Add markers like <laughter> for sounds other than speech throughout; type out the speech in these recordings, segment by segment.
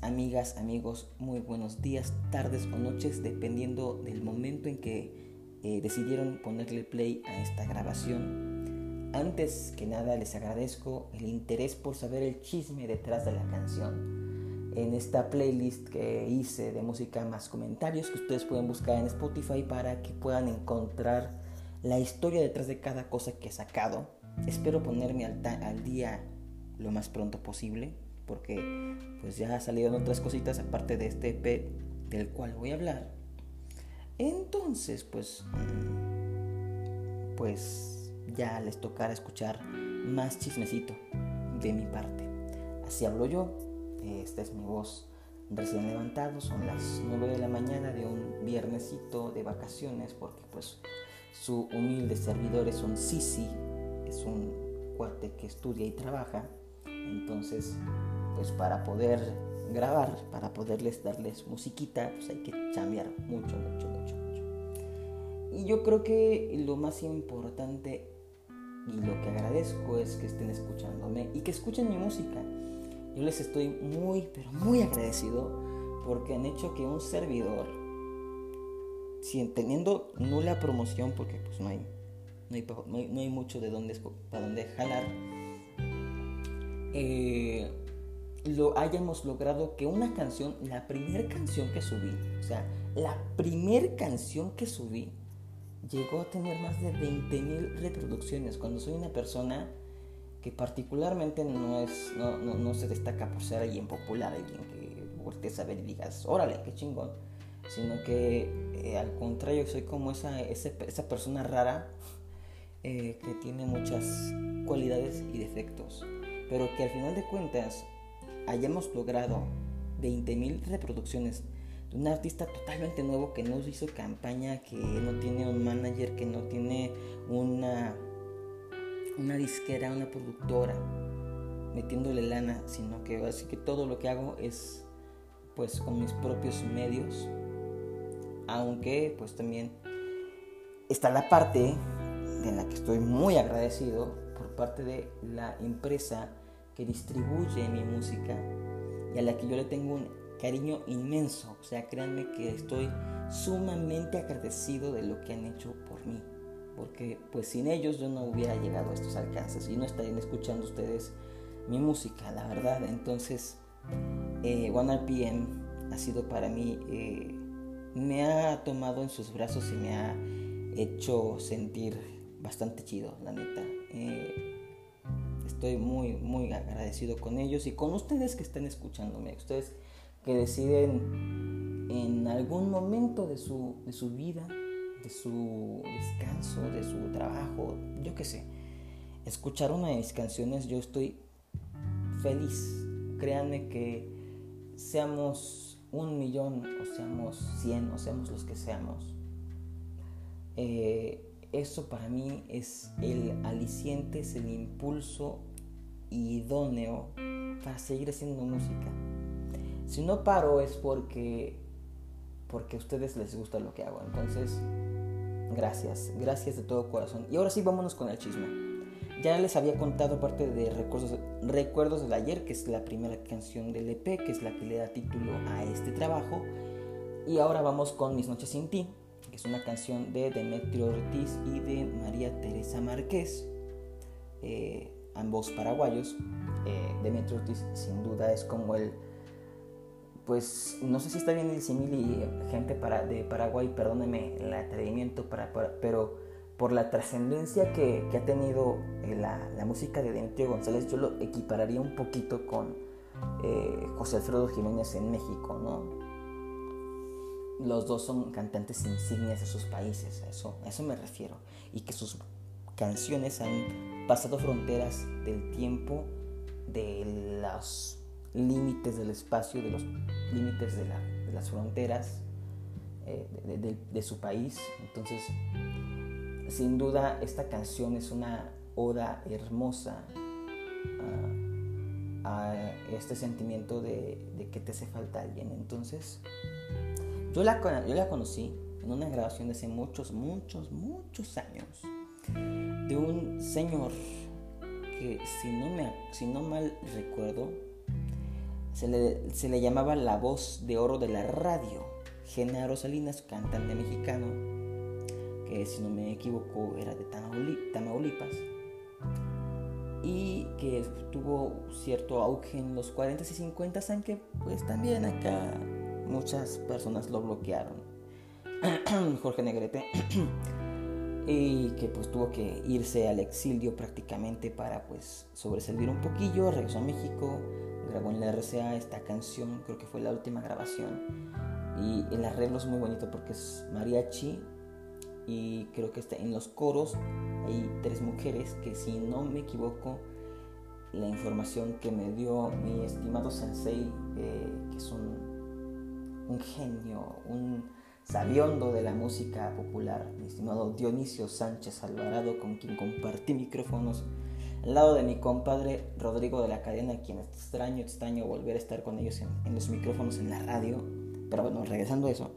Amigas, amigos, muy buenos días, tardes o noches, dependiendo del momento en que eh, decidieron ponerle play a esta grabación. Antes que nada les agradezco el interés por saber el chisme detrás de la canción. En esta playlist que hice de música más comentarios que ustedes pueden buscar en Spotify para que puedan encontrar la historia detrás de cada cosa que he sacado. Espero ponerme al día lo más pronto posible porque pues ya salieron otras cositas aparte de este EP del cual voy a hablar. Entonces, pues mm, pues ya les tocará escuchar más chismecito de mi parte. Así hablo yo. Esta es mi voz recién levantado, son las 9 de la mañana de un viernesito de vacaciones porque pues su humilde servidor es un Sisi, es un cuate que estudia y trabaja. Entonces pues para poder grabar, para poderles darles musiquita, pues hay que cambiar mucho, mucho, mucho, mucho. Y yo creo que lo más importante y lo que agradezco es que estén escuchándome y que escuchen mi música. Yo les estoy muy, pero muy agradecido porque han hecho que un servidor, si teniendo nula promoción, porque pues no hay, no hay, no hay, mucho de dónde, para dónde jalar, eh, lo hayamos logrado que una canción, la primera canción que subí, o sea, la primera canción que subí, llegó a tener más de 20.000 reproducciones. Cuando soy una persona que particularmente no, es, no, no, se destaca por ser alguien popular, alguien que voltees a ver y digas, órale, qué chingón, sino que eh, al contrario soy como esa, esa, persona rara eh, que tiene muchas cualidades y defectos, pero que al final de cuentas hayamos logrado 20.000 reproducciones de un artista totalmente nuevo que no hizo campaña, que no tiene un manager, que no tiene una, una disquera, una productora metiéndole lana, sino que así que todo lo que hago es pues con mis propios medios. Aunque pues también está la parte de la que estoy muy agradecido por parte de la empresa que distribuye mi música y a la que yo le tengo un cariño inmenso. O sea, créanme que estoy sumamente agradecido de lo que han hecho por mí. Porque pues sin ellos yo no hubiera llegado a estos alcances y no estarían escuchando ustedes mi música, la verdad. Entonces, eh, One RPM ha sido para mí, eh, me ha tomado en sus brazos y me ha hecho sentir bastante chido, la neta. Eh, estoy muy, muy agradecido con ellos y con ustedes que están escuchándome, ustedes que deciden en algún momento de su, de su vida, de su descanso, de su trabajo, yo qué sé, escuchar una de mis canciones, yo estoy feliz. Créanme que seamos un millón o seamos cien o seamos los que seamos. Eh, eso para mí es el aliciente, es el impulso idóneo para seguir haciendo música. Si no paro es porque porque a ustedes les gusta lo que hago. Entonces, gracias, gracias de todo corazón. Y ahora sí, vámonos con el chisme. Ya les había contado parte de Recuerdos, Recuerdos del Ayer, que es la primera canción del EP, que es la que le da título a este trabajo. Y ahora vamos con Mis Noches Sin Ti, que es una canción de Demetrio Ortiz y de María Teresa Márquez. Eh, ambos paraguayos. Eh, Demetrio Ortiz sin duda es como el, pues no sé si está bien el simil y gente para, de Paraguay, perdóneme el atrevimiento, para, pero por la trascendencia que, ha tenido eh, la, música de Demetrio González, yo lo equipararía un poquito con eh, José Alfredo Jiménez en México, ¿no? Los dos son cantantes insignias de sus países, eso, a eso me refiero. Y que sus canciones han pasado fronteras del tiempo, de los límites del espacio, de los límites de, las fronteras eh, de, su país. Entonces, sin duda, esta canción es una oda hermosa a, este sentimiento de, que te hace falta alguien. Entonces, yo la, yo la conocí en una grabación de hace muchos, muchos, muchos años de un señor que si no, me, si no mal recuerdo, se le, se le llamaba la voz de oro de la radio. Genaro Salinas, cantante mexicano, que si no me equivoco era de Tamaulipas, y que tuvo cierto auge en los 40 y 50, aunque pues también acá muchas personas lo bloquearon. <clears throat> Jorge Negrete. <clears throat> y que pues tuvo que irse al exilio prácticamente para pues sobresalir un poquillo, regresó a México, grabó en la RCA esta canción, creo que fue la última grabación y el arreglo es muy bonito porque es mariachi y creo que está en los coros hay tres mujeres que si no me equivoco la información que me dio mi estimado sensei eh, que es un, un genio, un sabiondo de la música popular, mi estimado Dionisio Sánchez Alvarado, con quien compartí micrófonos, al lado de mi compadre Rodrigo de la Cadena, quien extraño, extraño volver a estar con ellos en, los micrófonos en la radio. Pero bueno, regresando a eso,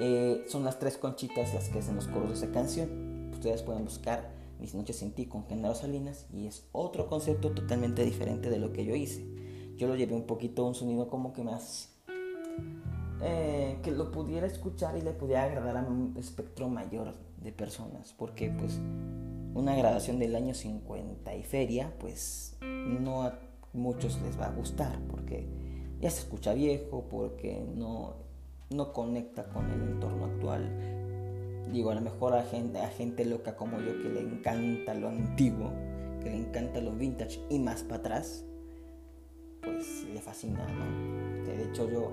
eh, son las tres conchitas las que hacen los coros de esa canción. Ustedes pueden buscar Mis Noches sin Ti con Genaro Salinas y es otro concepto totalmente diferente de lo que yo hice. Yo lo llevé un poquito un sonido como que más eh, que lo pudiera escuchar y le pudiera agradar a un espectro mayor de personas, porque pues una grabación del año 50 y feria, pues no a muchos les va a gustar, porque ya se escucha viejo, porque no, no conecta con el entorno actual. Digo, a lo mejor a gente, a gente loca como yo que le encanta lo antiguo, que le encanta lo vintage y más para atrás, pues le fascina, ¿no? De hecho yo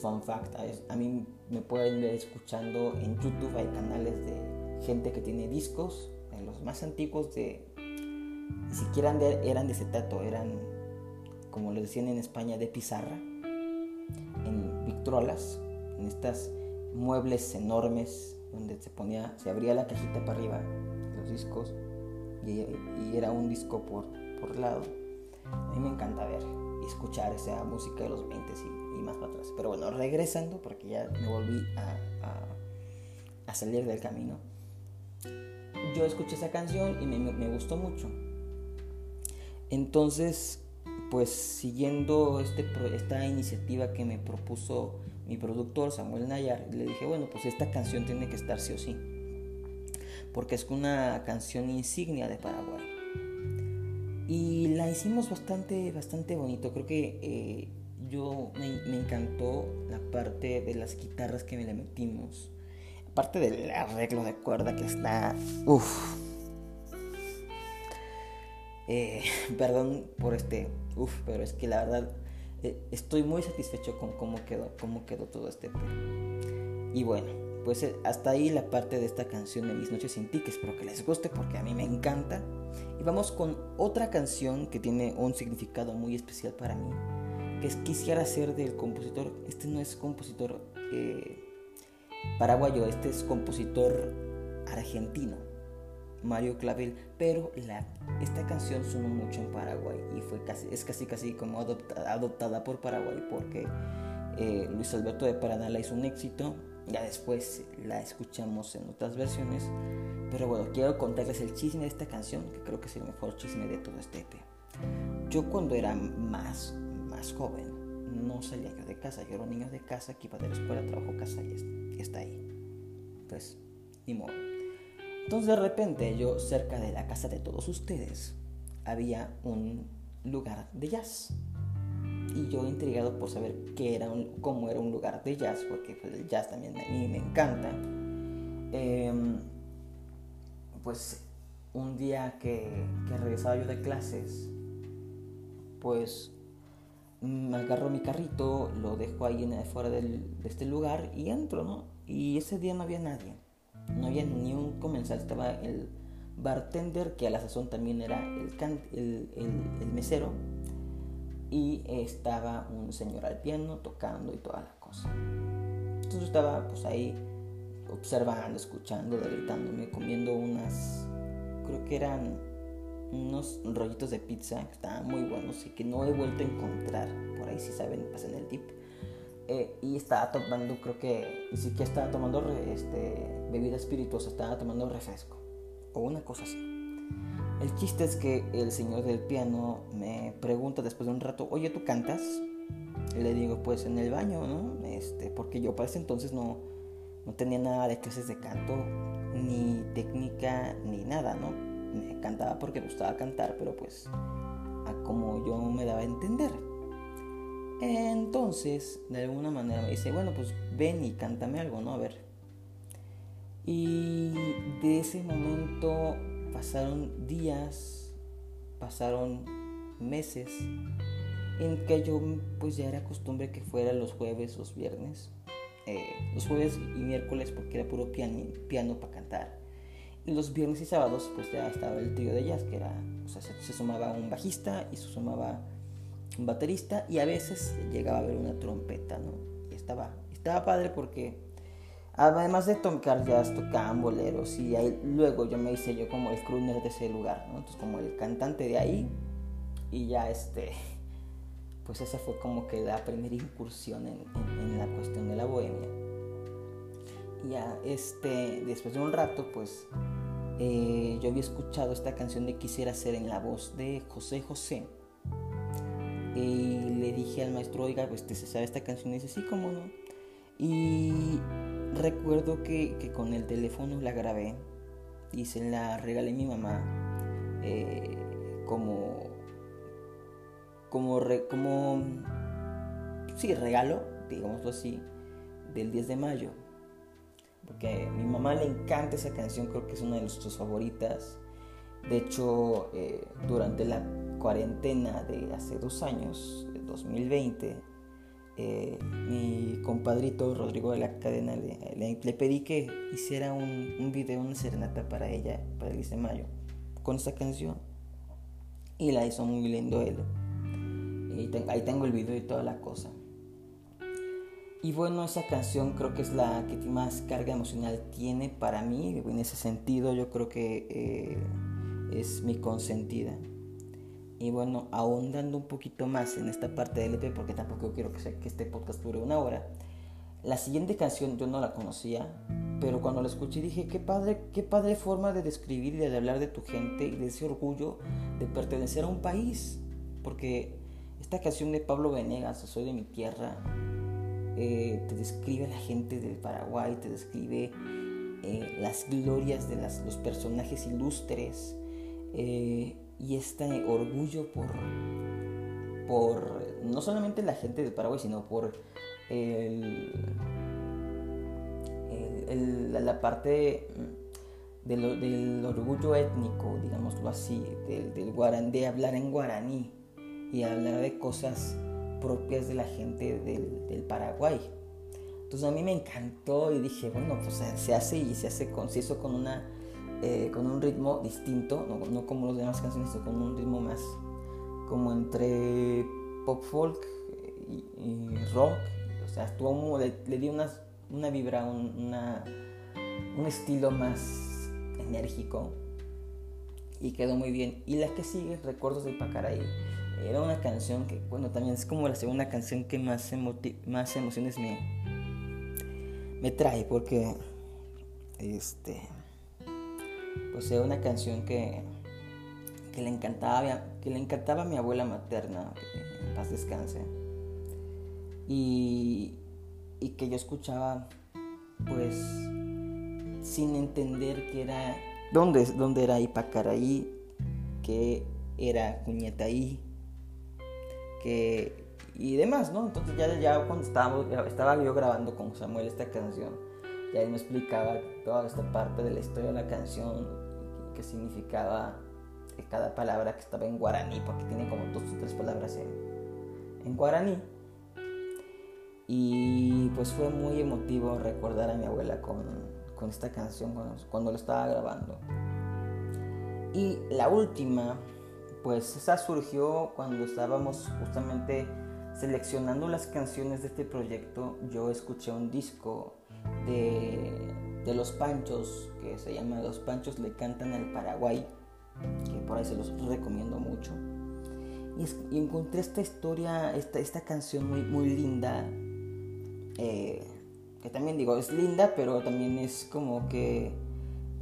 fun fact, a mí me pueden ver escuchando en YouTube, hay canales de gente que tiene discos, de los más antiguos de, ni siquiera eran de acetato, eran, como le decían en España, de pizarra, en victrolas, en estas muebles enormes donde se ponía, se abría la cajita para arriba, los discos, y, era un disco por, por lado. A mí me encanta ver y escuchar esa música de los 20 y más para atrás. Pero bueno, regresando, porque ya me volví a, salir del camino. Yo escuché esa canción y me, me, gustó mucho. Entonces, pues siguiendo este, esta iniciativa que me propuso mi productor Samuel Nayar, le dije, bueno, pues esta canción tiene que estar sí o sí. Porque es una canción insignia de Paraguay. Y la hicimos bastante, bastante bonito. Creo que eh, yo me, encantó la parte de las guitarras que me le metimos. Aparte del arreglo de cuerda que está. Uff. Eh, <laughs> perdón por este. Uff, pero es que la verdad eh, estoy muy satisfecho con cómo quedó, cómo quedó todo este. Y bueno, pues eh, hasta ahí la parte de esta canción de Mis Noches sin Ti, que espero que les guste porque a mí me encanta. Y vamos con otra canción que tiene un significado muy especial para mí que quisiera ser del compositor. Este no es compositor eh, paraguayo, este es compositor argentino, Mario Clavel. Pero la, esta canción sonó mucho en Paraguay y fue casi, es casi casi como adoptada, por Paraguay porque eh, Luis Alberto de Paraná la hizo un éxito. Ya después la escuchamos en otras versiones. Pero bueno, quiero contarles el chisme de esta canción, que creo que es el mejor chisme de todo este EP. Yo cuando era más joven, no salía yo de casa. Yo era niño de casa que iba de la escuela, trabajo, casa y está ahí. Pues, ni modo. Entonces de repente yo cerca de la casa de todos ustedes había un lugar de jazz. Y yo intrigado por saber qué era un, cómo era un lugar de jazz, porque pues, el jazz también a mí me encanta. Em, pues un día que, que regresaba yo de clases, pues agarro mi carrito, lo dejo ahí fuera de este lugar y entro, ¿no? Y ese día no había nadie, no había ni un comensal, estaba el bartender, que a la sazón también era el, el, el, mesero, y estaba un señor al piano tocando y toda la cosa. Entonces estaba pues ahí observando, escuchando, deleitándome, comiendo unas, creo que eran unos rollitos de pizza que estaban muy buenos y que no he vuelto a encontrar. Por ahí si saben, pasen el tip. Eh, y estaba tomando, creo que, ni siquiera estaba tomando este, bebida espirituosa, estaba tomando refresco. O una cosa así. El chiste es que el señor del piano me pregunta después de un rato, oye, ¿tú cantas? Le digo, pues en el baño, ¿no? Este, porque yo para ese entonces no, no tenía nada de clases de canto, ni técnica, ni nada, ¿no? Me cantaba porque gustaba cantar, pero pues a como yo me daba a entender. Entonces, de alguna manera me dice, bueno, pues ven y cántame algo, ¿no? A ver. Y de ese momento pasaron días, pasaron meses, en que yo pues ya era costumbre que fuera los jueves, los viernes, eh, los jueves y miércoles porque era puro piano para cantar. Los viernes y sábados pues ya estaba el trío de jazz, que era, o sea, se, sumaba un bajista y se sumaba un baterista y a veces llegaba a haber una trompeta, ¿no? Y estaba, estaba padre porque además de tocar jazz, tocaban boleros y luego yo me hice yo como el crooner de ese lugar, ¿no? Entonces como el cantante de ahí y ya este, pues esa fue como que la primera incursión en, en, la cuestión de la bohemia. Y ya este, después de un rato pues eh, yo había escuchado esta canción de Quisiera ser en la voz de José José y le dije al maestro, oiga, pues se sabe esta canción y dice, sí, cómo no. Y recuerdo que, que, con el teléfono la grabé y se la regalé a mi mamá eh, como, como, como, sí, regalo, digámoslo así, del 10 de mayo. Porque a mi mamá le encanta esa canción, creo que es una de sus favoritas. De hecho, eh, durante la cuarentena de hace dos años, 2020, eh, mi compadrito Rodrigo de la Cadena le, pedí que hiciera un, video, una serenata para ella, para el 10 de mayo, con esta canción. Y la hizo muy lindo él. Y ahí tengo el video y toda la cosa. Y bueno, esa canción creo que es la que más carga emocional tiene para mí. En ese sentido, yo creo que eh, es mi consentida. Y bueno, ahondando un poquito más en esta parte del EP, porque tampoco quiero que, que este podcast dure una hora. La siguiente canción yo no la conocía, pero cuando la escuché dije, qué padre, qué padre forma de describir y de hablar de tu gente y de ese orgullo de pertenecer a un país. Porque esta canción de Pablo Venegas, Soy de mi tierra, eh, te describe la gente del Paraguay, te describe eh, las glorias de los personajes ilustres. Eh, y este orgullo por, por no solamente la gente de Paraguay, sino por la parte del, del, orgullo étnico, digámoslo así, del, del de hablar en guaraní y hablar de cosas propias de la gente del, del Paraguay. Entonces a mí me encantó y dije, bueno, pues se hace y se hace conciso con una eh, con un ritmo distinto, no, como los demás canciones, sino con un ritmo más como entre pop folk y, rock. O sea, estuvo le, le di una, una vibra, un, una, un estilo más enérgico y quedó muy bien. Y la que sigue, Recuerdos de Pacaraí, era una canción que, bueno, también es como la segunda canción que más, más emociones me, me trae porque este pues era una canción que, que, le encantaba, que le encantaba a mi abuela materna, en paz descanse, y, y que yo escuchaba pues sin entender que era dónde, dónde era Ipacaraí, que era Cuñetaí, que y demás, ¿no? Entonces ya, ya cuando estábamos, estaba yo grabando con Samuel esta canción, y ahí me explicaba toda esta parte de la historia de la canción, qué significaba cada palabra que estaba en guaraní, porque tiene como dos o tres palabras en, en guaraní. Y pues fue muy emotivo recordar a mi abuela con, con esta canción cuando, cuando lo estaba grabando. Y la última, pues esa surgió cuando estábamos justamente seleccionando las canciones de este proyecto. Yo escuché un disco de, Los Panchos, que se llama Los Panchos le cantan al Paraguay, que por ahí se los recomiendo mucho. Y, encontré esta historia, esta, esta canción muy, muy linda, eh, que también digo, es linda, pero también es como que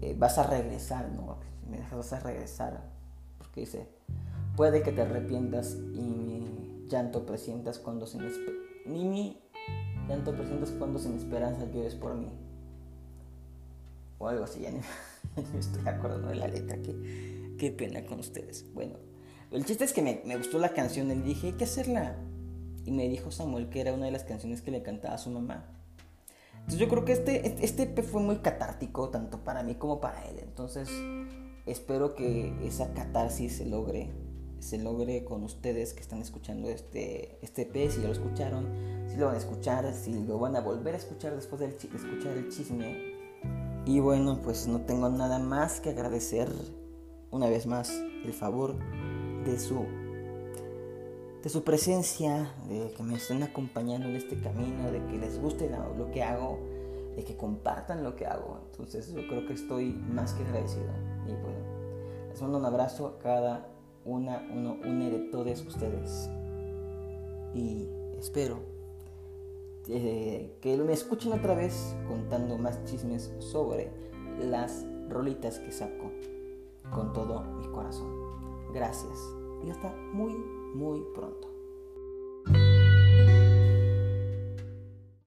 eh, vas a regresar, ¿no? Me dejas, a regresar. que dice, puede que te arrepientas y mi llanto presientas cuando sin ni mi llanto presientas cuando sin esperanza llores por mí. O algo así, ya ni, <laughs> me estoy acordando de la letra, qué, pena con ustedes. Bueno, el chiste es que me, gustó la canción y dije, hay que hacerla. Y me dijo Samuel que era una de las canciones que le cantaba a su mamá. Entonces yo creo que este, este EP fue muy catártico, tanto para mí como para él. Entonces espero que esa catarsis se logre, se logre con ustedes que están escuchando este, este si ya lo escucharon, si lo van a escuchar, si lo van a volver a escuchar después de escuchar el chisme. Y bueno, pues no tengo nada más que agradecer una vez más el favor de su de su presencia, de que me estén acompañando en este camino, de que les guste lo, que hago, de que compartan lo que hago. Entonces yo creo que estoy más que agradecido. Y bueno, les mando un abrazo a cada una, uno, une de todos ustedes. Y espero eh, que me escuchen otra vez contando más chismes sobre las rolitas que saco con todo mi corazón. Gracias y hasta muy muy pronto.